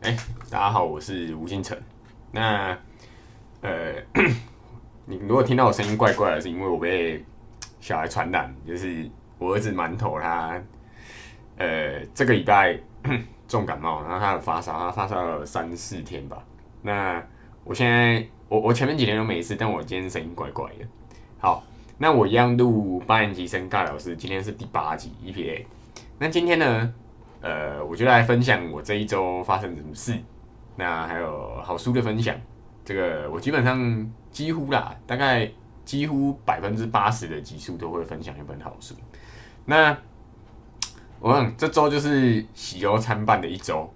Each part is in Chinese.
哎、大家好，我是吴星辰。那呃，你如果听到我声音怪怪的，是因为我被小孩传染，就是我儿子馒头他呃这个礼拜 重感冒，然后他有发烧，他发烧了三四天吧。那我现在我我前面几天都没事，但我今天声音怪怪的。好，那我一样录八年级生尬聊师，今天是第八集 EPA。那今天呢，呃，我就来分享我这一周发生什么事，那还有好书的分享。这个我基本上几乎啦，大概几乎百分之八十的集数都会分享一本好书。那我想这周就是喜忧参半的一周。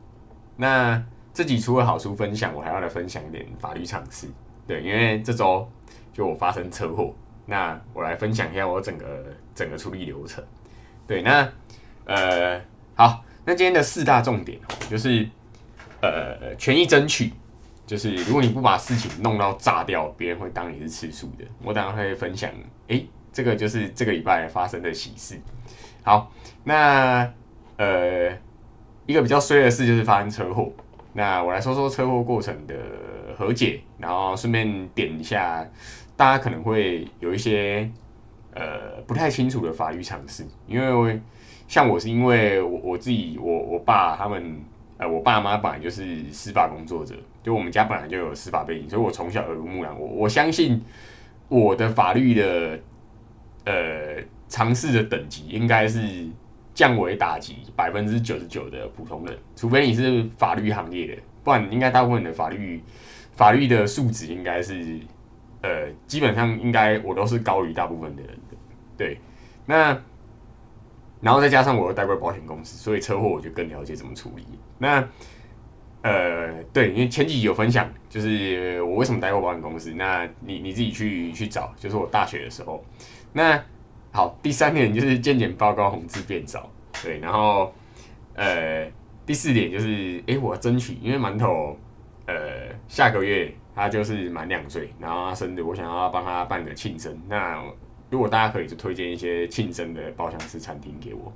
那这集除了好书分享，我还要来分享一点法律常识。对，因为这周就我发生车祸，那我来分享一下我整个整个处理流程。对，那呃，好，那今天的四大重点，就是呃，权益争取，就是如果你不把事情弄到炸掉，别人会当你是吃素的。我当然会分享，诶、这个就是这个礼拜发生的喜事。好，那呃，一个比较衰的事就是发生车祸。那我来说说车祸过程的和解，然后顺便点一下，大家可能会有一些呃不太清楚的法律常识，因为像我是因为我我自己我我爸他们呃我爸妈本来就是司法工作者，就我们家本来就有司法背景，所以我从小耳濡目染，我我相信我的法律的呃尝试的等级应该是降为打击百分之九十九的普通人，除非你是法律行业的，不然应该大部分的法律法律的素质应该是呃基本上应该我都是高于大部分的人的，对，那。然后再加上我又待过保险公司，所以车祸我就更了解怎么处理。那呃，对，因为前几集有分享，就是我为什么待过保险公司。那你你自己去去找，就是我大学的时候。那好，第三点就是健检报告红字变少，对，然后呃，第四点就是，诶，我要争取，因为馒头呃下个月他就是满两岁，然后他生日，我想要帮他办个庆生。那如果大家可以就推荐一些庆生的包厢式餐厅给我。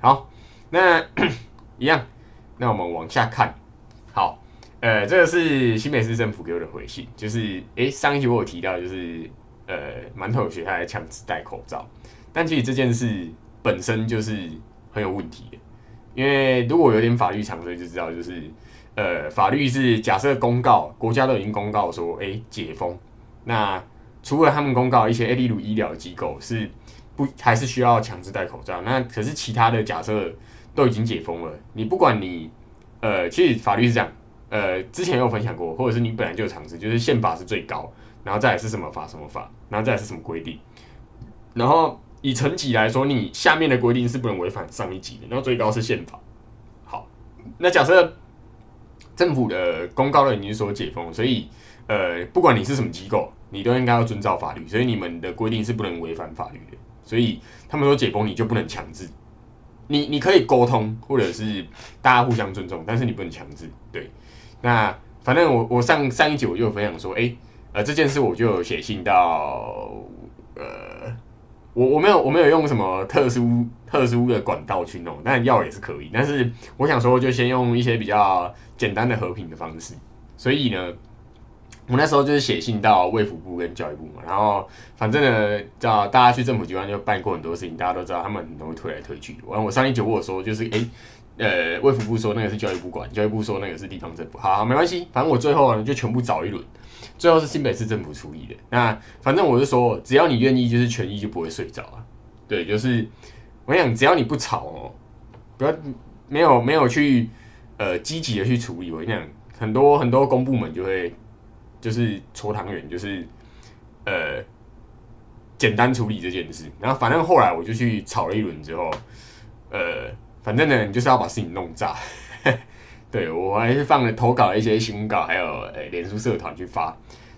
好，那 一样，那我们往下看。好，呃，这个是新北市政府给我的回信，就是诶，上一集我有提到，就是呃，馒头有学他来强制戴口罩，但其实这件事本身就是很有问题的，因为如果有点法律常识就知道，就是呃，法律是假设公告，国家都已经公告说，诶，解封，那除了他们公告一些，例如医疗机构是不还是需要强制戴口罩，那可是其他的假设都已经解封了，你不管你呃，其实法律是这样，呃，之前有分享过，或者是你本来就有常识，就是宪法是最高，然后再来是什么法什么法，然后再来是什么规定，然后以层级来说，你下面的规定是不能违反上一级的，然后最高是宪法。好，那假设政府的公告都已经说解封，所以呃，不管你是什么机构，你都应该要遵照法律，所以你们的规定是不能违反法律的。所以他们说解封你就不能强制，你你可以沟通，或者是大家互相尊重，但是你不能强制。对，那反正我我上上一集我就分享说，诶，呃，这件事我就写信到呃，我我没有我没有用什么特殊特殊的管道去弄，但要也是可以。但是我想说，就先用一些比较简单的和平的方式。所以呢，我那时候就是写信到卫福部跟教育部嘛，然后反正呢，叫大家去政府机关就办过很多事情，大家都知道他们很容易推来推去。完，我上一集我说，就是诶，呃，卫福部说那个是教育部管，教育部说那个是地方政府。好，好没关系，反正我最后呢就全部找一轮，最后是新北市政府处理的。那反正我是说，只要你愿意，就是权益就不会睡着啊。对，就是我想，只要你不吵哦，不要没有没有去呃积极的去处理，我跟你讲，很多很多公部门就会就是搓汤圆，就是呃简单处理这件事。然后反正后来我就去吵了一轮之后，呃，反正呢，你就是要把事情弄炸。对我还是放了投稿一些新闻稿，还有呃脸书社团去发。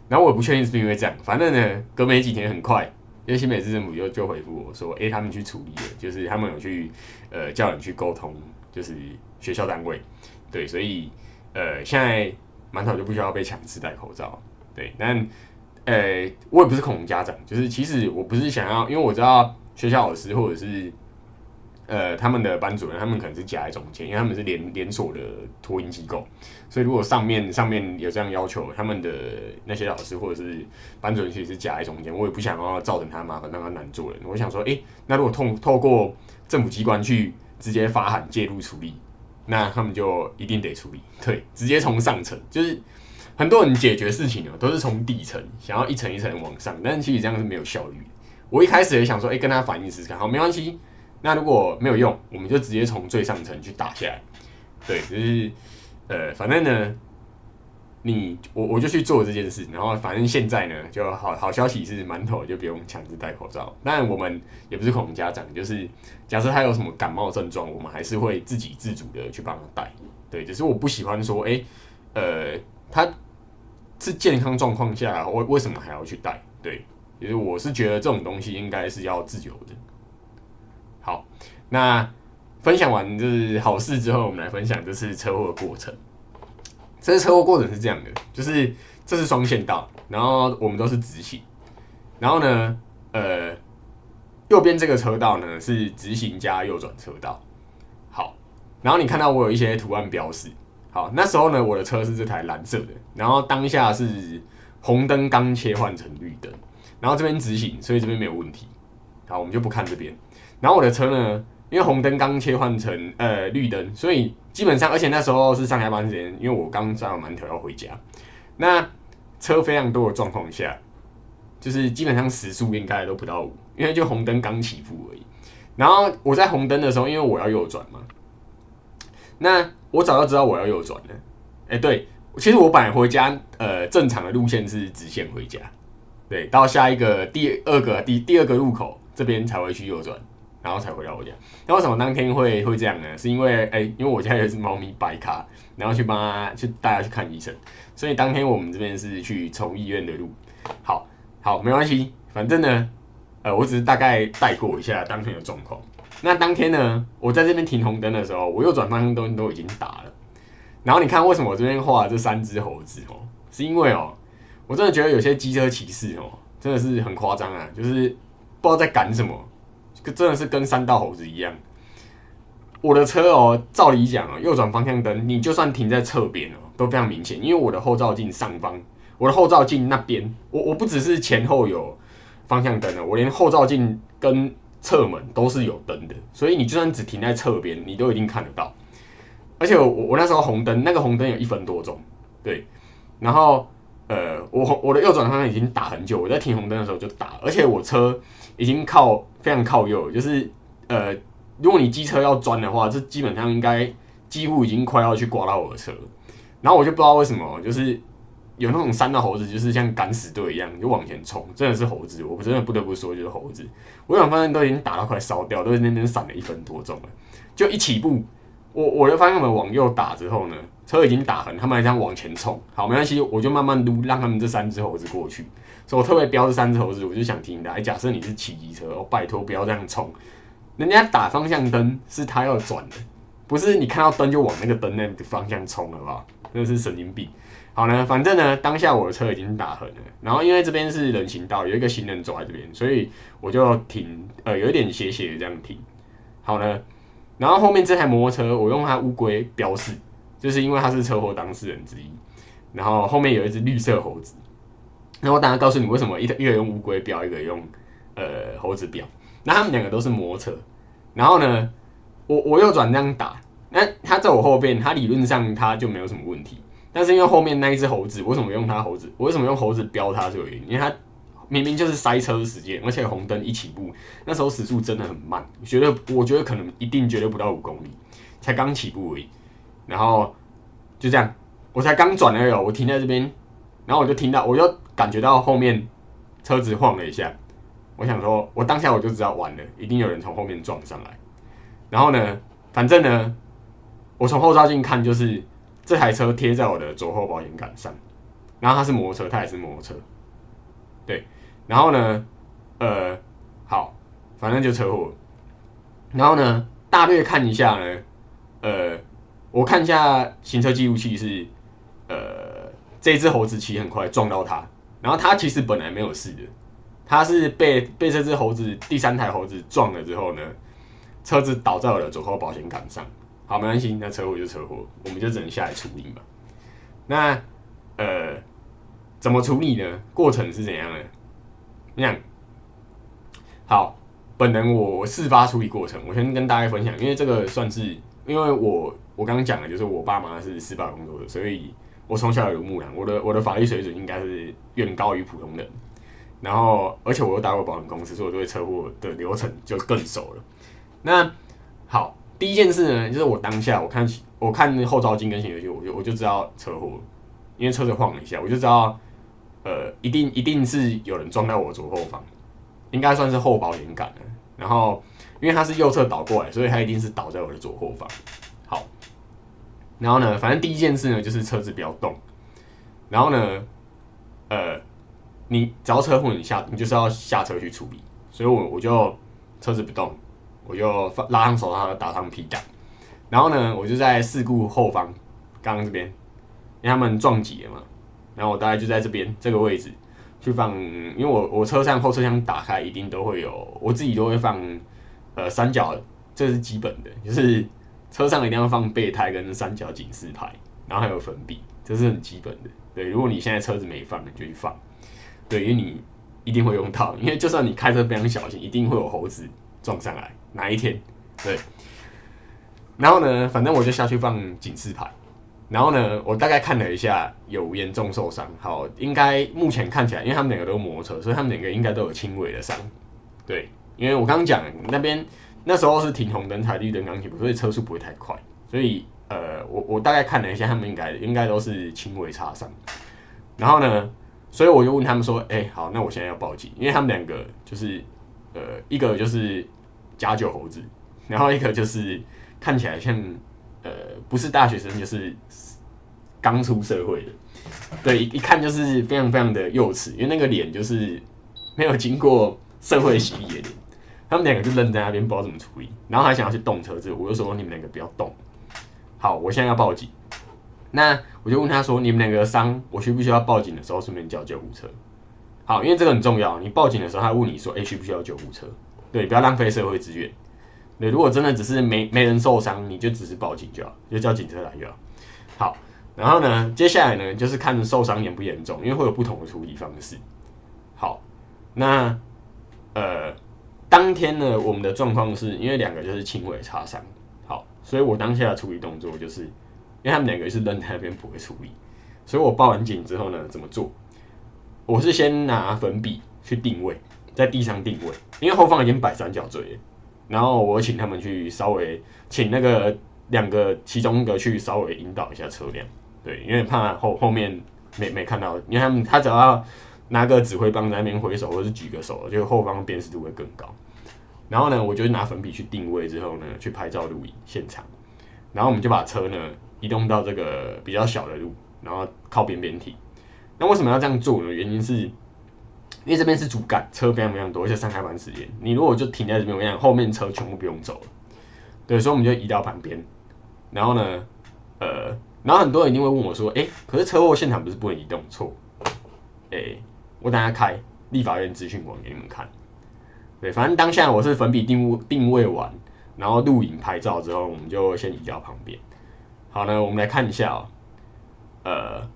然后我也不确定是不是因为这样，反正呢，隔没几天很快，因为新北市政府就就回复我说，诶、他们去处理了，就是他们有去呃叫人去沟通，就是学校单位，对，所以呃现在馒头就不需要被强制戴口罩，对，但呃我也不是恐龙家长，就是其实我不是想要，因为我知道学校老师或者是呃，他们的班主任，他们可能是夹在中间，因为他们是连连锁的托婴机构，所以如果上面上面有这样要求，他们的那些老师或者是班主任其实是夹在中间，我也不想要造成他麻烦，让他难做人。我想说，诶，那如果透透过政府机关去直接发函介入处理，那他们就一定得处理，对，直接从上层，就是很多人解决事情呢，都是从底层想要一层一层往上，但是其实这样是没有效率。我一开始也想说，诶，跟他反映试试看，好，没关系。那如果没有用，我们就直接从最上层去打下来。对，就是呃，反正呢，你我我就去做这件事，然后反正现在呢，就好好消息是馒头就不用强制戴口罩。但我们也不是恐龙家长，就是假设他有什么感冒症状，我们还是会自己自主的去帮他戴。对，只是我不喜欢说，哎，呃，他是健康状况下，为为什么还要去戴？对，其实我是觉得这种东西应该是要自由的。好，那分享完就是好事之后，我们来分享这次车祸的过程。这次车祸过程是这样的，就是这是双线道，然后我们都是直行，然后呢，呃，右边这个车道呢是直行加右转车道。好，然后你看到我有一些图案标示。好，那时候呢，我的车是这台蓝色的，然后当下是红灯刚切换成绿灯，然后这边直行，所以这边没有问题。好，我们就不看这边。然后我的车呢，因为红灯刚切换成呃绿灯，所以基本上，而且那时候是上下班时间，因为我刚抓完馒头要回家，那车非常多的状况下，就是基本上时速应该都不到五，因为就红灯刚起步而已。然后我在红灯的时候，因为我要右转嘛，那我早就知道我要右转了。哎，对，其实我本来回家呃正常的路线是直线回家，对，到下一个第二个第第二个路口这边才会去右转。然后才回到我家。那为什么当天会会这样呢？是因为哎，因为我家有一只猫咪白卡，然后去帮它去带它去看医生，所以当天我们这边是去从医院的路。好，好，没关系，反正呢，呃，我只是大概带过一下当天的状况。那当天呢，我在这边停红灯的时候，我右转方向灯都已经打了。然后你看，为什么我这边画这三只猴子哦？是因为哦，我真的觉得有些机车骑士哦，真的是很夸张啊，就是不知道在赶什么。真的是跟三道猴子一样。我的车哦，照理讲哦，右转方向灯，你就算停在侧边哦，都非常明显。因为我的后照镜上方，我的后照镜那边，我我不只是前后有方向灯的，我连后照镜跟侧门都是有灯的。所以你就算只停在侧边，你都一定看得到。而且我我那时候红灯，那个红灯有一分多钟，对。然后呃，我我的右转方向已经打很久，我在停红灯的时候就打，而且我车。已经靠非常靠右，就是呃，如果你机车要钻的话，这基本上应该几乎已经快要去刮到我的车。然后我就不知道为什么，就是有那种三道猴子，就是像敢死队一样就往前冲，真的是猴子，我真的不得不说就是猴子。我想发现都已经打到快烧掉，都在那边闪了一分多钟了，就一起步，我我的方向盘往右打之后呢，车已经打横，他们还这样往前冲，好没关系，我就慢慢撸，让他们这三只猴子过去。所以我特别标这三只猴子，我就想听的。哎，假设你是骑机车，哦，拜托不要这样冲。人家打方向灯是他要转的，不是你看到灯就往那个灯那个方向冲了吧？真的是神经病。好呢，反正呢，当下我的车已经打横了。然后因为这边是人行道，有一个行人走在这边，所以我就停，呃，有一点斜斜的这样停。好呢，然后后面这台摩托车，我用它乌龟标示，就是因为它是车祸当事人之一。然后后面有一只绿色猴子。那我等下告诉你为什么一一个用乌龟标，一个用呃猴子标。那他们两个都是摩托车。然后呢，我我右转这样打，那他在我后边，他理论上他就没有什么问题。但是因为后面那一只猴子，为什么用它猴子？我为什么用猴子标它是有原因？因为它明明就是塞车时间，而且红灯一起步，那时候时速真的很慢，觉得我觉得可能一定绝对不到五公里，才刚起步而已。然后就这样，我才刚转了有，我停在这边，然后我就听到，我就。感觉到后面车子晃了一下，我想说，我当下我就知道完了，一定有人从后面撞上来。然后呢，反正呢，我从后照镜看，就是这台车贴在我的左后保险杆上。然后它是摩托车，它也是摩托车。对，然后呢，呃，好，反正就车祸。然后呢，大略看一下呢，呃，我看一下行车记录器是，呃，这只猴子骑很快撞到他。然后他其实本来没有事的，他是被被这只猴子第三台猴子撞了之后呢，车子倒在我的左后保险杆上。好，没关系，那车祸就车祸，我们就只能下来处理嘛。那呃，怎么处理呢？过程是怎样的？那样好，本人我事发处理过程，我先跟大家分享，因为这个算是，因为我我刚刚讲的就是我爸妈是司法工作的，所以我从小耳濡目染，我的我的法律水准应该是远高于普通人。然后，而且我又打过保险公司，所以我对车祸的流程就更熟了。那好。第一件事呢，就是我当下我看我看后照镜跟行车记录，我就我就知道车祸，因为车子晃了一下，我就知道，呃，一定一定是有人撞到我左后方，应该算是后保险杆了。然后因为它是右侧倒过来，所以它一定是倒在我的左后方。好，然后呢，反正第一件事呢，就是车子不要动。然后呢，呃，你只要车祸你下，你就是要下车去处理。所以我我就车子不动。我就拉上手套，打上皮带，然后呢，我就在事故后方，刚刚这边，因为他们撞击了嘛，然后我大概就在这边这个位置去放，因为我我车上后车厢打开一定都会有，我自己都会放，呃，三角，这是基本的，就是车上一定要放备胎跟三角警示牌，然后还有粉笔，这是很基本的。对，如果你现在车子没放，你就去放，对，因为你一定会用到，因为就算你开车非常小心，一定会有猴子撞上来。哪一天？对，然后呢？反正我就下去放警示牌。然后呢，我大概看了一下，有严重受伤。好，应该目前看起来，因为他们两个都是摩托车，所以他们两个应该都有轻微的伤。对，因为我刚刚讲那边那时候是停红灯、踩绿灯刚起步，所以车速不会太快。所以呃，我我大概看了一下，他们应该应该都是轻微擦伤。然后呢，所以我就问他们说：“哎，好，那我现在要报警，因为他们两个就是呃，一个就是。”假酒猴子，然后一个就是看起来像呃不是大学生，就是刚出社会的，对，一看就是非常非常的幼稚，因为那个脸就是没有经过社会洗礼的脸。他们两个就愣在那边，不知道怎么处理，然后还想要去动车子，我就说你们两个不要动。好，我现在要报警。那我就问他说，你们两个伤，我需不需要报警的时候顺便叫救护车？好，因为这个很重要，你报警的时候，他问你说，哎，需不需要救护车？对，不要浪费社会资源。你，如果真的只是没没人受伤，你就只是报警就好，就叫警车来就好。好，然后呢，接下来呢，就是看受伤严不严重，因为会有不同的处理方式。好，那呃，当天呢，我们的状况是因为两个就是轻微擦伤，好，所以我当下的处理动作就是，因为他们两个是扔在那边不会处理，所以我报完警之后呢，怎么做？我是先拿粉笔去定位。在地上定位，因为后方已经摆三角锥，然后我请他们去稍微请那个两个其中一个去稍微引导一下车辆，对，因为怕后后面没没看到，因为他们他只要拿个指挥棒在那边挥手或是举个手，就后方辨识度会更高。然后呢，我就拿粉笔去定位之后呢，去拍照录影现场，然后我们就把车呢移动到这个比较小的路，然后靠边边停。那为什么要这样做呢？原因是。因为这边是主干，车非常非常多，而且上下班时间，你如果就停在这边，我跟你讲，后面车全部不用走了。对，所以我们就移到旁边。然后呢，呃，然后很多人一定会问我说：“哎，可是车祸现场不是不能移动？”错。哎，我等下开立法院资讯网给你们看。对，反正当下我是粉笔定位定位完，然后录影拍照之后，我们就先移到旁边。好呢，我们来看一下哦，呃。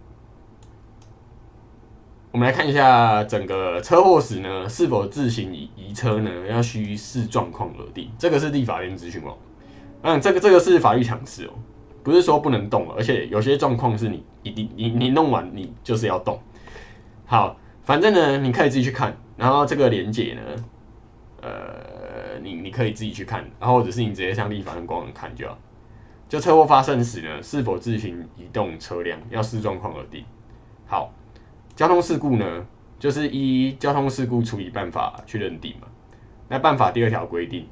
我们来看一下整个车祸时呢，是否自行移移车呢？要需视状况而定。这个是立法院咨询哦。嗯，这个这个是法律常识哦，不是说不能动，而且有些状况是你一定你你弄完你就是要动。好，反正呢你可以自己去看，然后这个连接呢，呃，你你可以自己去看，然后或者是你直接向立法院官网看就好。就车祸发生时呢，是否自行移动车辆，要视状况而定。好。交通事故呢，就是依交通事故处理办法去认定嘛。那办法第二条规定，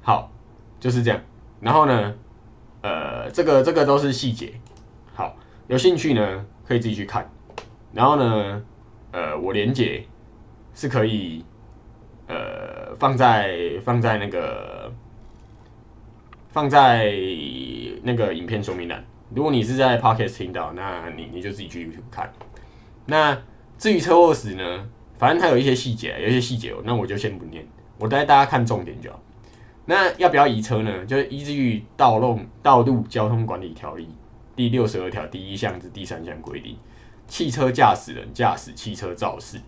好，就是这样。然后呢，呃，这个这个都是细节。好，有兴趣呢可以自己去看。然后呢，呃，我连接是可以，呃，放在放在那个放在那个影片说明栏。如果你是在 Podcast 听到，那你你就自己去 YouTube 看。那至于车祸死呢，反正它有一些细节，有一些细节，那我就先不念，我带大家看重点就好。那要不要移车呢？就是依据《道路道路交通管理条例》第六十二条第一项至第三项规定，汽车驾驶人驾驶汽车肇事，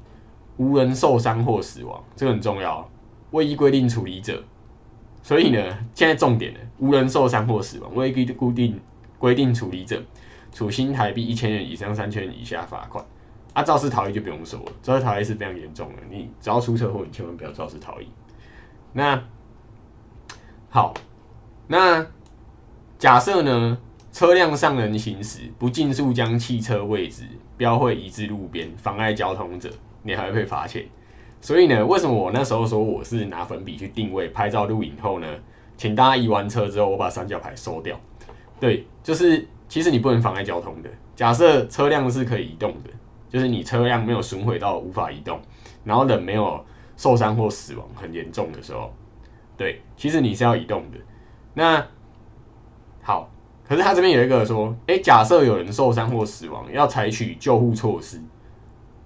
无人受伤或死亡，这个很重要，未依规定处理者。所以呢，现在重点呢，无人受伤或死亡，未依固定规定处理者，处新台币一千元以上三千元以下罚款。啊，肇事逃逸就不用说了，肇事逃逸是非常严重的，你只要出车祸，你千万不要肇事逃逸。那好，那假设呢，车辆上人行驶不尽速将汽车位置标会移至路边，妨碍交通者，你还会被罚钱。所以呢，为什么我那时候说我是拿粉笔去定位、拍照、录影后呢？请大家移完车之后，我把三角牌收掉。对，就是其实你不能妨碍交通的。假设车辆是可以移动的。就是你车辆没有损毁到无法移动，然后人没有受伤或死亡很严重的时候，对，其实你是要移动的。那好，可是他这边有一个说，哎，假设有人受伤或死亡，要采取救护措施，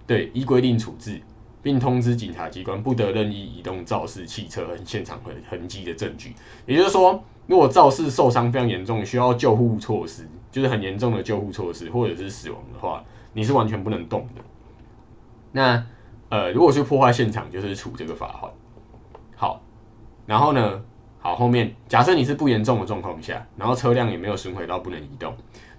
对，依规定处置，并通知警察机关不得任意移动肇事汽车和现场痕痕迹的证据。也就是说，如果肇事受伤非常严重，需要救护措施，就是很严重的救护措施，或者是死亡的话。你是完全不能动的。那呃，如果是破坏现场，就是处这个罚款。好，然后呢，好后面假设你是不严重的状况下，然后车辆也没有损毁到不能移动，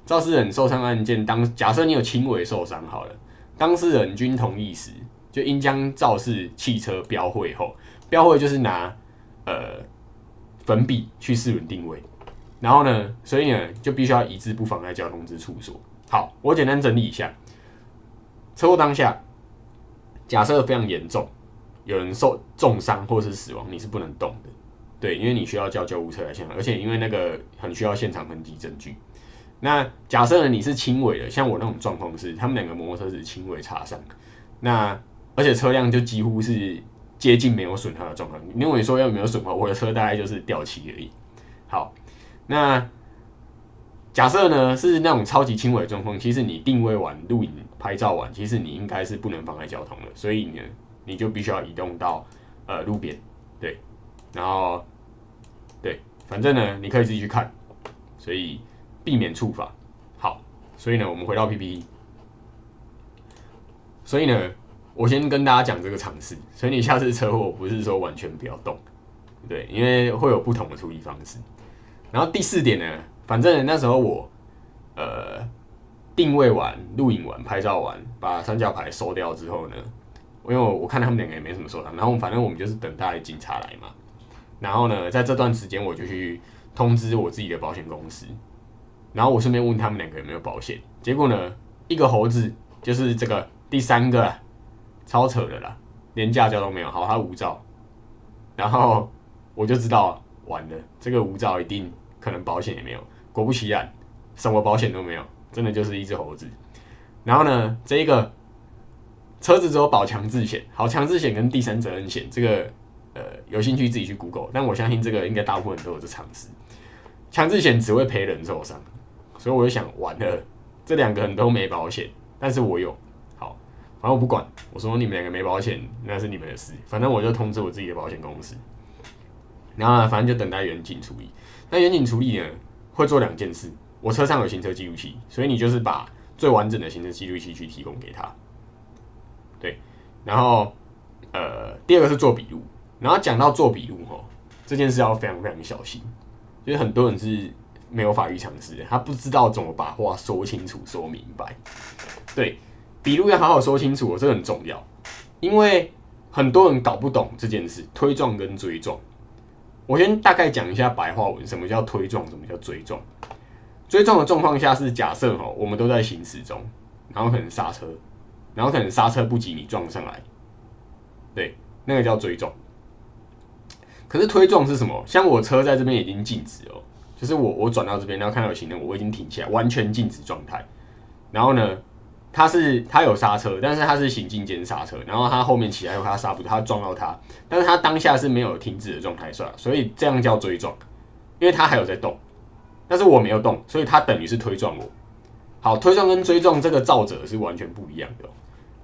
肇事人受伤案件当假设你有轻微受伤好了，当事人均同意时，就应将肇事汽车标会后，标会就是拿呃粉笔去四轮定位，然后呢，所以呢就必须要移至不妨碍交通之处所。好，我简单整理一下。车祸当下，假设非常严重，有人受重伤或是死亡，你是不能动的。对，因为你需要叫救护车来现场，而且因为那个很需要现场痕迹证据。那假设呢，你是轻微的，像我那种状况是，他们两个摩托车是轻微擦伤，那而且车辆就几乎是接近没有损害的状况。因为你说要没有损坏，我的车大概就是掉漆而已。好，那。假设呢是那种超级轻微的状况，其实你定位完、录影、拍照完，其实你应该是不能妨碍交通的，所以呢，你就必须要移动到呃路边，对，然后对，反正呢你可以自己去看，所以避免处罚。好，所以呢我们回到 PPT，所以呢我先跟大家讲这个常识，所以你下次车祸不是说完全不要动，对，因为会有不同的处理方式。然后第四点呢。反正那时候我，呃，定位完、录影完、拍照完，把三角牌收掉之后呢，因为我我看他们两个也没什么受伤，然后反正我们就是等待警察来嘛。然后呢，在这段时间我就去通知我自己的保险公司，然后我顺便问他们两个有没有保险。结果呢，一个猴子就是这个第三个，超扯的啦，连驾照都没有，好，他无照。然后我就知道完了，这个无照一定可能保险也没有。果不其然，什么保险都没有，真的就是一只猴子。然后呢，这一个车子只有保强制险，好，强制险跟第三责任险，这个呃有兴趣自己去 Google，但我相信这个应该大部分人都有这常识。强制险只会赔人受伤，所以我就想，完了，这两个人都没保险，但是我有，好，反正我不管，我说你们两个没保险，那是你们的事，反正我就通知我自己的保险公司，然后反正就等待远景处理。那远景处理呢？会做两件事，我车上有行车记录器，所以你就是把最完整的行车记录器去提供给他，对，然后呃，第二个是做笔录，然后讲到做笔录哦，这件事要非常非常小心，因为很多人是没有法律常识的，他不知道怎么把话说清楚、说明白，对，笔录要好好说清楚，这很重要，因为很多人搞不懂这件事，推撞跟追撞。我先大概讲一下白话文，什么叫推撞，什么叫追撞。追撞的状况下是假设哈，我们都在行驶中，然后可能刹车，然后可能刹车不及你撞上来，对，那个叫追撞。可是推撞是什么？像我车在这边已经静止哦，就是我我转到这边，然后看到有行人，我已经停下来，完全静止状态。然后呢？他是他有刹车，但是他是行进间刹车，然后他后面起来后他刹不住，他撞到他，但是他当下是没有停止的状态，算，所以这样叫追撞，因为他还有在动，但是我没有动，所以他等于是推撞我。好，推撞跟追撞这个造者是完全不一样的。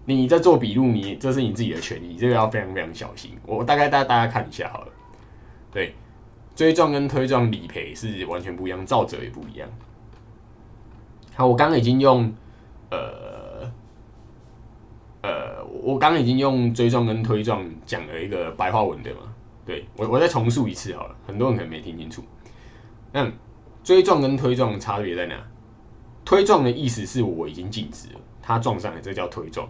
你在做笔录，你这是你自己的权益，这个要非常非常小心。我大概大大家看一下好了，对，追撞跟推撞理赔是完全不一样，造者也不一样。好，我刚刚已经用呃，我刚刚已经用追撞跟推撞讲了一个白话文对吗，对我我再重述一次好了，很多人可能没听清楚。那追撞跟推撞差别在哪？推撞的意思是我已经静止了，他撞上来，这叫推撞；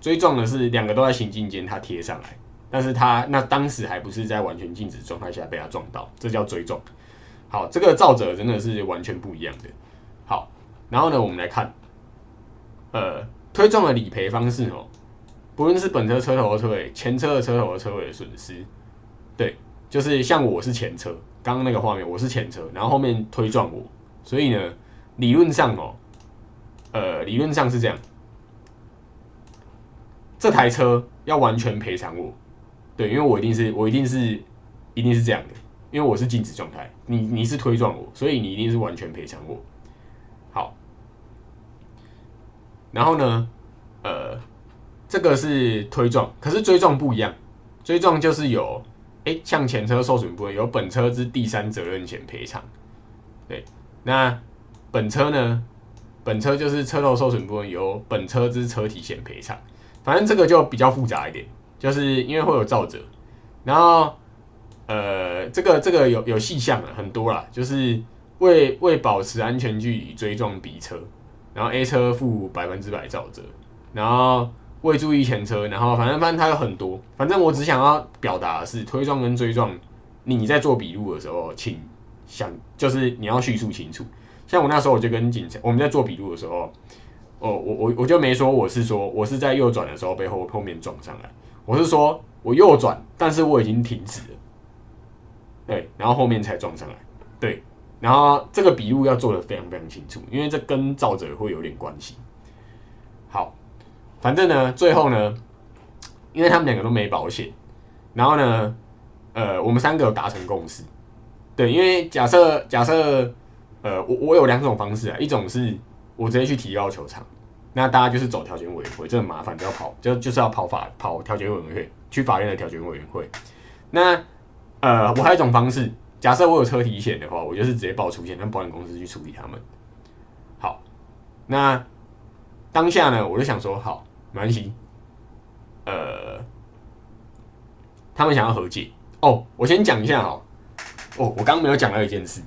追撞的是两个都在行进间，他贴上来。但是他那当时还不是在完全静止状态下被他撞到，这叫追撞。好，这个造者真的是完全不一样的。好，然后呢，我们来看，呃，推撞的理赔方式哦，不论是本车车头的车尾、前车的车头的车尾的损失，对，就是像我是前车，刚刚那个画面我是前车，然后后面推撞我，所以呢，理论上哦，呃，理论上是这样，这台车要完全赔偿我。对，因为我一定是我一定是一定是这样的，因为我是静止状态，你你是推撞我，所以你一定是完全赔偿我。好，然后呢，呃，这个是推撞，可是追撞不一样，追撞就是有，哎，向前车受损部分有本车之第三责任险赔偿。对，那本车呢，本车就是车头受损部分由本车之车体险赔偿，反正这个就比较复杂一点。就是因为会有造者，然后呃，这个这个有有细项啊，很多啦，就是为为保持安全距离追撞 B 车，然后 A 车。负百分之百造者，然后未注意前车，然后反正反正它有很多，反正我只想要表达的是推撞跟追撞，你在做笔录的时候，请想就是你要叙述清楚。像我那时候我就跟警察我们在做笔录的时候，哦我我我就没说我是说我是在右转的时候被后后面撞上来。我是说，我右转，但是我已经停止了，对，然后后面才撞上来，对，然后这个笔录要做的非常非常清楚，因为这跟造者会有点关系。好，反正呢，最后呢，因为他们两个都没保险，然后呢，呃，我们三个达成共识，对，因为假设假设，呃，我我有两种方式啊，一种是我直接去提高球场。那大家就是走调解委员会，这很麻烦，就要跑，就就是要跑法跑调解委员会，去法院的调解委员会。那呃，我还有一种方式，假设我有车体险的话，我就是直接报出险，让保险公司去处理他们。好，那当下呢，我就想说，好，没关系。呃，他们想要和解哦，我先讲一下哦。哦，我刚刚没有讲到一件事，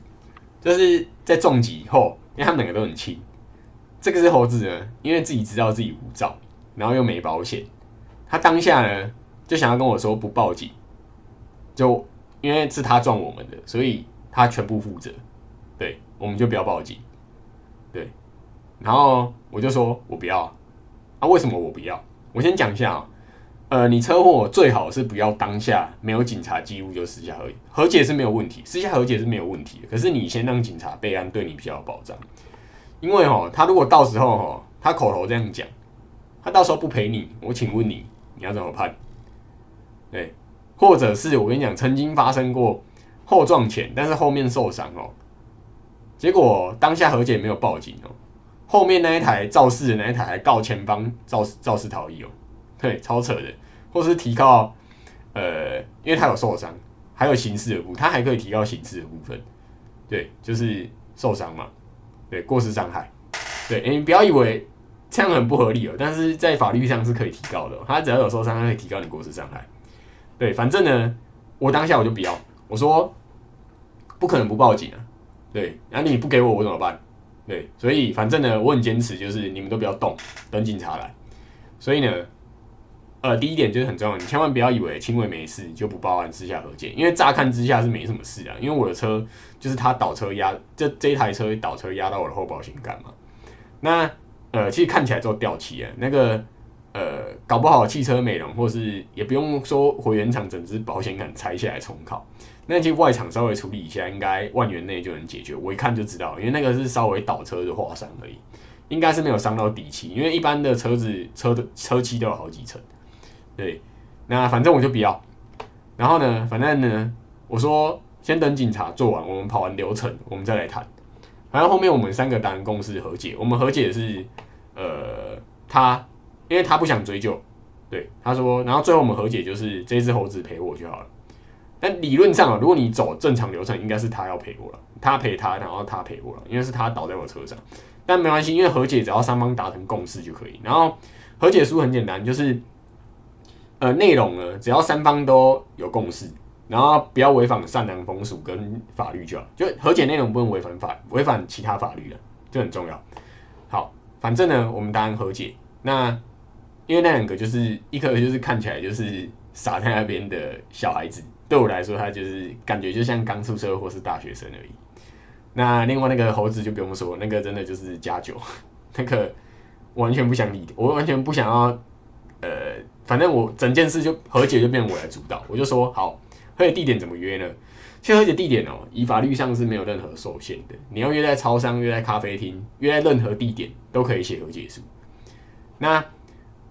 就是在重击以后，因为他们两个都很轻。这个是猴子呢，因为自己知道自己无照，然后又没保险，他当下呢就想要跟我说不报警，就因为是他撞我们的，所以他全部负责，对，我们就不要报警，对，然后我就说我不要，啊，为什么我不要？我先讲一下啊，呃，你车祸最好是不要当下没有警察记录就私下和和解是没有问题，私下和解是没有问题，可是你先让警察备案，对你比较有保障。因为哦，他如果到时候哦，他口头这样讲，他到时候不赔你，我请问你，你要怎么判？对，或者是我跟你讲，曾经发生过后撞前，但是后面受伤哦，结果当下和解没有报警哦，后面那一台肇事的那一台告前方肇事肇事逃逸哦，对，超扯的，或是提告，呃，因为他有受伤，还有刑事的部分，他还可以提高刑事的部分，对，就是受伤嘛。对过失伤害，对，你不要以为这样很不合理哦，但是在法律上是可以提高的，他只要有受伤，他可以提高你过失伤害。对，反正呢，我当下我就不要，我说不可能不报警啊，对，然后你不给我，我怎么办？对，所以反正呢，我很坚持，就是你们都不要动，等警察来。所以呢。呃，第一点就是很重要，你千万不要以为轻微没事就不报案私下和解，因为乍看之下是没什么事啊。因为我的车就是他倒车压，这这台车倒车压到我的后保险杆嘛。那呃，其实看起来就掉漆啊，那个呃，搞不好汽车美容，或是也不用说回原厂整只保险杆拆下来重考，那其实外厂稍微处理一下，应该万元内就能解决。我一看就知道，因为那个是稍微倒车的划伤而已，应该是没有伤到底漆，因为一般的车子车的车漆都有好几层。对，那反正我就不要。然后呢，反正呢，我说先等警察做完，我们跑完流程，我们再来谈。反正后面我们三个单公司和解。我们和解是，呃，他因为他不想追究，对他说，然后最后我们和解就是这只猴子赔我就好了。但理论上啊，如果你走正常流程，应该是他要赔我了，他赔他，然后他赔我了，因为是他倒在我车上。但没关系，因为和解只要三方达成共识就可以。然后和解书很简单，就是呃内容呢，只要三方都有共识，然后不要违反善良风俗跟法律就好。就和解内容不能违反法违反其他法律的，这很重要。好，反正呢，我们答案和解。那因为那两个就是一个就是看起来就是傻在那边的小孩子。对我来说，他就是感觉就像刚出社会或是大学生而已。那另外那个猴子就不用说，那个真的就是加酒，那个完全不想理，我完全不想要。呃，反正我整件事就和解就变我来主导，我就说好，和解地点怎么约呢？其实和解地点哦，以法律上是没有任何受限的，你要约在超商、约在咖啡厅、约在任何地点都可以写和解书。那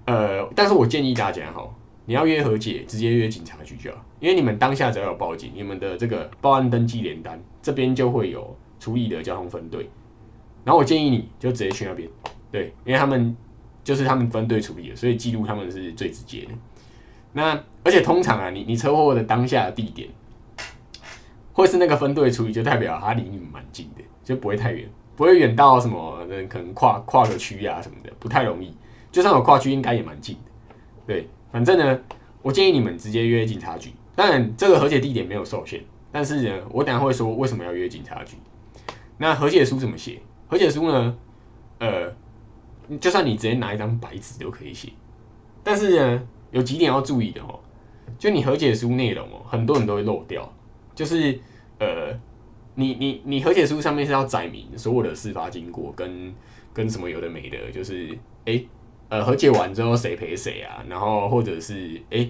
呃，但是我建议大家哈。你要约和解，直接约警察局就好，因为你们当下只要有报警，你们的这个报案登记联单这边就会有处理的交通分队。然后我建议你就直接去那边，对，因为他们就是他们分队处理的，所以记录他们是最直接的。那而且通常啊，你你车祸的当下地点，或是那个分队处理，就代表他离你们蛮近的，就不会太远，不会远到什么可能跨跨个区啊什么的，不太容易。就算有跨区，应该也蛮近的，对。反正呢，我建议你们直接约警察局。当然，这个和解地点没有受限，但是呢，我等下会说为什么要约警察局。那和解书怎么写？和解书呢，呃，就算你直接拿一张白纸都可以写。但是呢，有几点要注意的哦。就你和解书内容哦，很多人都会漏掉。就是呃，你你你和解书上面是要载明所有的事发经过跟跟什么有的没的，就是哎。呃，和解完之后谁赔谁啊？然后或者是哎，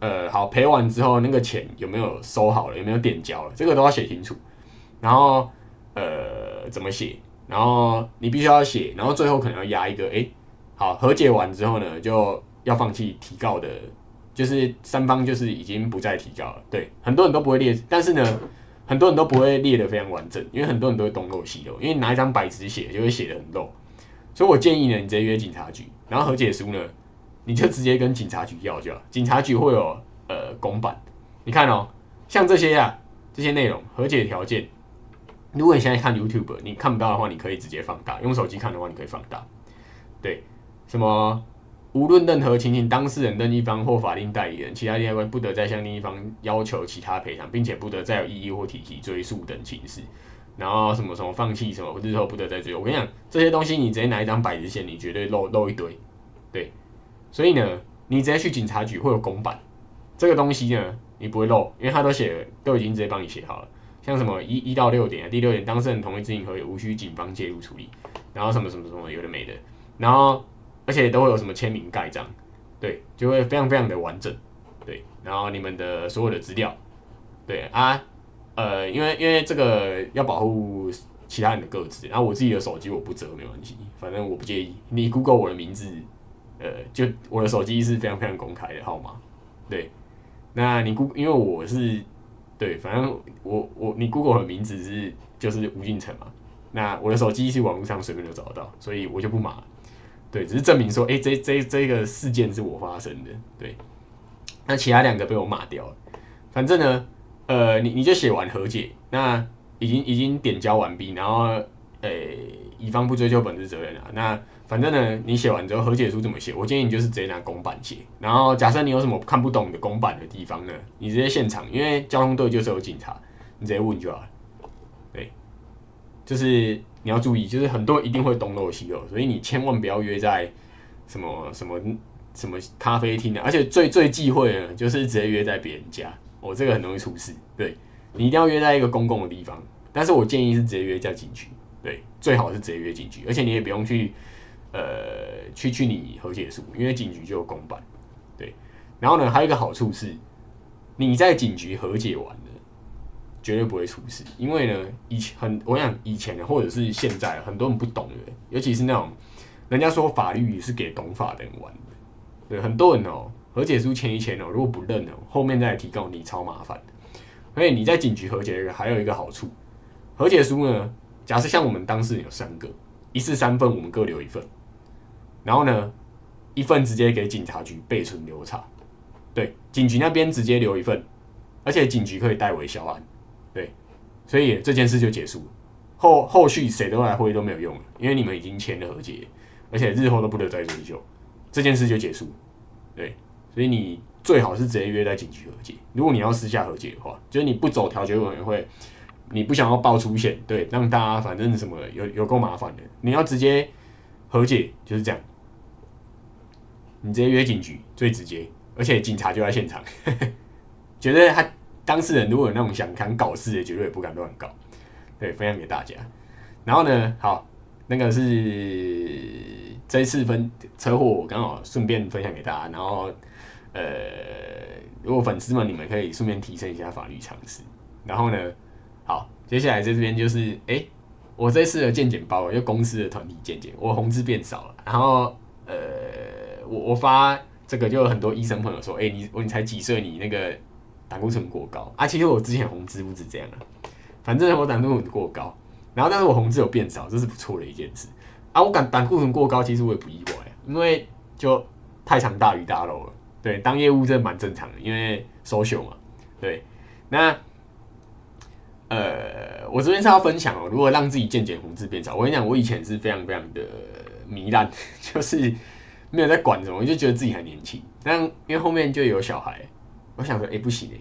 呃，好赔完之后那个钱有没有收好了？有没有点交了？这个都要写清楚。然后呃，怎么写？然后你必须要写。然后最后可能要压一个哎，好和解完之后呢，就要放弃提告的，就是三方就是已经不再提告了。对，很多人都不会列，但是呢，很多人都不会列的非常完整，因为很多人都会东漏西漏，因为拿一张白纸写就会写的很漏。所以我建议呢，你直接约警察局。然后和解书呢，你就直接跟警察局要就好。警察局会有呃公版，你看哦，像这些啊，这些内容和解条件，如果你现在看 YouTube，你看不到的话，你可以直接放大。用手机看的话，你可以放大。对，什么无论任何情形，当事人任一方或法定代理人，其他利害关不得再向另一方要求其他赔偿，并且不得再有异议或提起追诉等情事。然后什么什么放弃什么日后不得再追，我跟你讲这些东西，你直接拿一张白纸写，你绝对漏漏一堆，所以呢，你直接去警察局会有公版，这个东西呢，你不会漏，因为他都写都已经直接帮你写好了，像什么一一到六点，第六点当事人同意执行合约，无需警方介入处理，然后什么什么什么有的没的，然后而且都会有什么签名盖章，对，就会非常非常的完整，对，然后你们的所有的资料，对啊。呃，因为因为这个要保护其他人的个资，然后我自己的手机我不折没关系，反正我不介意。你 Google 我的名字，呃，就我的手机是非常非常公开的号码，对。那你 Google，因为我是对，反正我我你 Google 的名字是就是吴俊成嘛，那我的手机是网络上随便都找得到，所以我就不码。对，只是证明说，哎，这这这个事件是我发生的，对。那其他两个被我码掉了，反正呢。呃，你你就写完和解，那已经已经点交完毕，然后呃，乙方不追究本质责任了。那反正呢，你写完之后和解书怎么写？我建议你就是直接拿公版写。然后假设你有什么看不懂的公版的地方呢，你直接现场，因为交通队就是有警察，你直接问就好了。对，就是你要注意，就是很多一定会东漏西漏，所以你千万不要约在什么什么什么咖啡厅的，而且最最忌讳的，就是直接约在别人家。我这个很容易出事，对你一定要约在一个公共的地方，但是我建议是直接约在警局，对，最好是直接约警局，而且你也不用去，呃，去去你和解书，因为警局就有公办，对，然后呢，还有一个好处是，你在警局和解完了，绝对不会出事，因为呢，以前很，我想以前或者是现在很多人不懂的，尤其是那种人家说法律是给懂法的人玩的，对，很多人哦。和解书签一签哦，如果不认哦，后面再提告你超麻烦的。所以你在警局和解的还有一个好处，和解书呢，假设像我们当事人有三个，一次三份，我们各留一份，然后呢，一份直接给警察局备存留查，对，警局那边直接留一份，而且警局可以代为销案，对，所以这件事就结束。后后续谁都来会都没有用了，因为你们已经签了和解，而且日后都不得再追究，这件事就结束。对，所以你最好是直接约在警局和解。如果你要私下和解的话，就是你不走调解委员会，你不想要爆出险，对，让大家反正什么有有够麻烦的，你要直接和解就是这样。你直接约警局最直接，而且警察就在现场，觉得他当事人如果有那种想敢搞事的，绝对也不敢乱搞。对，分享给大家。然后呢，好，那个是这一次分车祸，我刚好顺便分享给大家。然后，呃，如果粉丝们你们可以顺便提升一下法律常识。然后呢，好，接下来在这边就是，哎，我这次的健检包，就公司的团体健检，我红字变少了。然后，呃，我我发这个，就有很多医生朋友说，哎，你我你才几岁，你那个胆固醇过高啊？其实我之前红脂不止这样啊。反正我胆固醇过高，然后但是我红脂有变少，这是不错的一件事啊。我敢胆固醇过高，其实我也不意外，因为就太常大鱼大肉了。对，当业务这蛮正常的，因为 social 嘛。对，那呃，我这边是要分享哦，如何让自己渐渐红字变少，我跟你讲，我以前是非常非常的糜烂，就是没有在管什么，我就觉得自己还年轻。但因为后面就有小孩，我想说，哎，不行哎，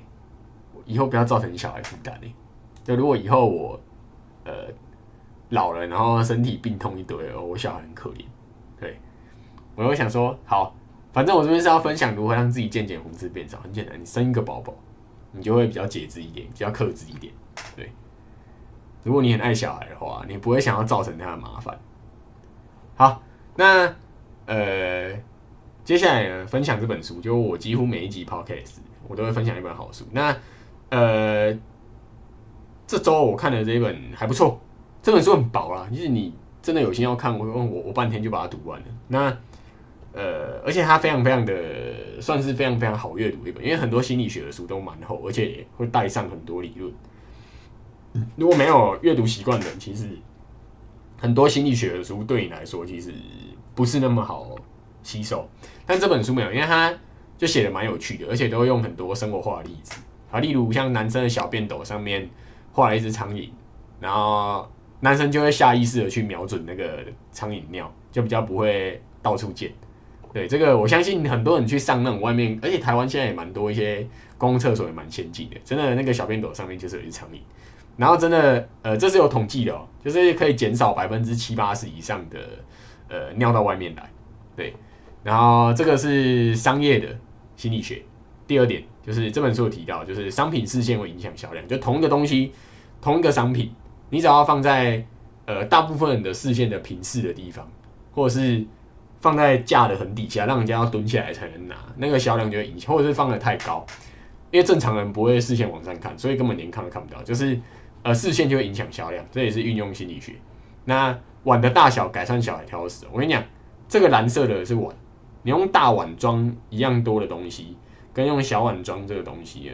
以后不要造成小孩负担哎。就如果以后我，呃，老了，然后身体病痛一堆，我小孩很可怜，对，我又想说，好，反正我这边是要分享如何让自己渐渐红字变少，很简单，你生一个宝宝，你就会比较节制一点，比较克制一点，对。如果你很爱小孩的话，你不会想要造成他的麻烦。好，那呃，接下来呢，分享这本书，就我几乎每一集 podcast 我都会分享一本好书，那呃。这周我看的这一本还不错，这本书很薄啦，就是你真的有心要看，我我我半天就把它读完了。那呃，而且它非常非常的算是非常非常好阅读一本，因为很多心理学的书都蛮厚，而且会带上很多理论。如果没有阅读习惯的人，其实很多心理学的书对你来说其实不是那么好吸收。但这本书没有，因为它就写的蛮有趣的，而且都会用很多生活化的例子啊，例如像男生的小便斗上面。画了一只苍蝇，然后男生就会下意识的去瞄准那个苍蝇尿，就比较不会到处溅。对这个，我相信很多人去上那种外面，而且台湾现在也蛮多一些公共厕所也蛮先进的，真的那个小便斗上面就是有一只苍蝇，然后真的呃这是有统计的哦，就是可以减少百分之七八十以上的呃尿到外面来。对，然后这个是商业的心理学。第二点就是这本书有提到，就是商品视线会影响销量。就同一个东西，同一个商品，你只要放在呃大部分人的视线的平视的地方，或者是放在架的很底下，让人家要蹲下来才能拿，那个销量就会影响；或者是放的太高，因为正常人不会视线往上看，所以根本连看都看不到。就是呃视线就会影响销量，这也是运用心理学。那碗的大小改善小孩挑食。我跟你讲，这个蓝色的是碗，你用大碗装一样多的东西。跟用小碗装这个东西，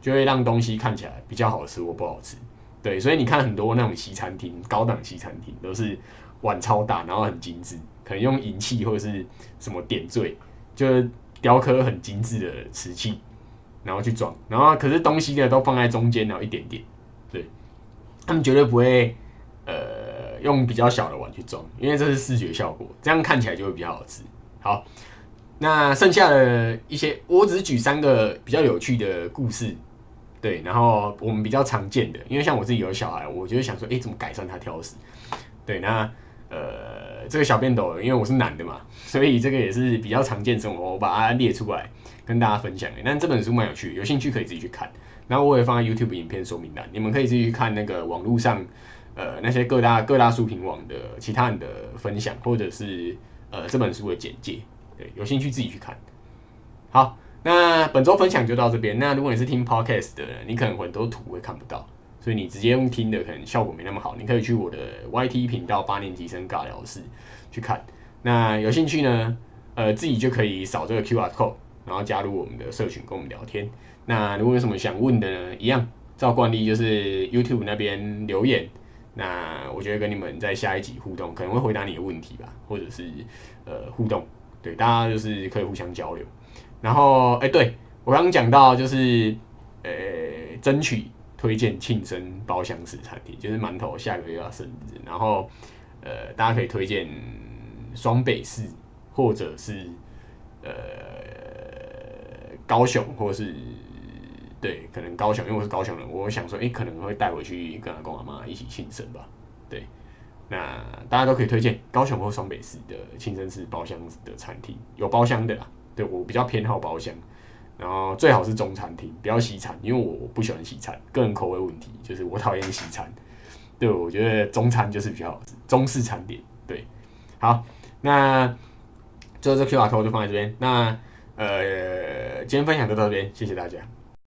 就会让东西看起来比较好吃或不好吃。对，所以你看很多那种西餐厅、高档西餐厅都是碗超大，然后很精致，可能用银器或者是什么点缀，就是雕刻很精致的瓷器，然后去装。然后可是东西呢都放在中间，然后一点点。对，他们绝对不会呃 用比较小的碗去装，因为这是视觉效果，这样看起来就会比较好吃。好。那剩下的一些，我只举三个比较有趣的故事，对，然后我们比较常见的，因为像我自己有小孩，我就想说，哎，怎么改善他挑食？对，那呃，这个小便斗，因为我是男的嘛，所以这个也是比较常见生活，我把它列出来跟大家分享。但这本书蛮有趣，有兴趣可以自己去看。然后我也放在 YouTube 影片说明栏，你们可以自己去看那个网络上呃那些各大各大书评网的其他人的分享，或者是呃这本书的简介。对，有兴趣自己去看。好，那本周分享就到这边。那如果你是听 podcast 的，你可能很多图会看不到，所以你直接用听的可能效果没那么好。你可以去我的 YT 频道八年级生尬聊室去看。那有兴趣呢，呃，自己就可以扫这个 QR code，然后加入我们的社群跟我们聊天。那如果有什么想问的呢，一样照惯例就是 YouTube 那边留言。那我觉得跟你们在下一集互动，可能会回答你的问题吧，或者是呃互动。对，大家就是可以互相交流。然后，哎，对我刚刚讲到，就是呃争取推荐庆生包厢式餐厅，就是馒头下个月要生日，然后呃大家可以推荐双北市或者是呃高雄或是。对，可能高雄，因为我是高雄人，我想说，诶，可能会带回去跟阿公阿妈一起庆生吧。对，那大家都可以推荐高雄或双北市的庆生式包厢的餐厅，有包厢的啦。对我比较偏好包厢，然后最好是中餐厅，不要西餐，因为我不喜欢西餐，个人口味问题，就是我讨厌西餐。对，我觉得中餐就是比较好吃，中式餐点。对，好，那最后这 Q R code 就放在这边。那呃，今天分享就到这边，谢谢大家。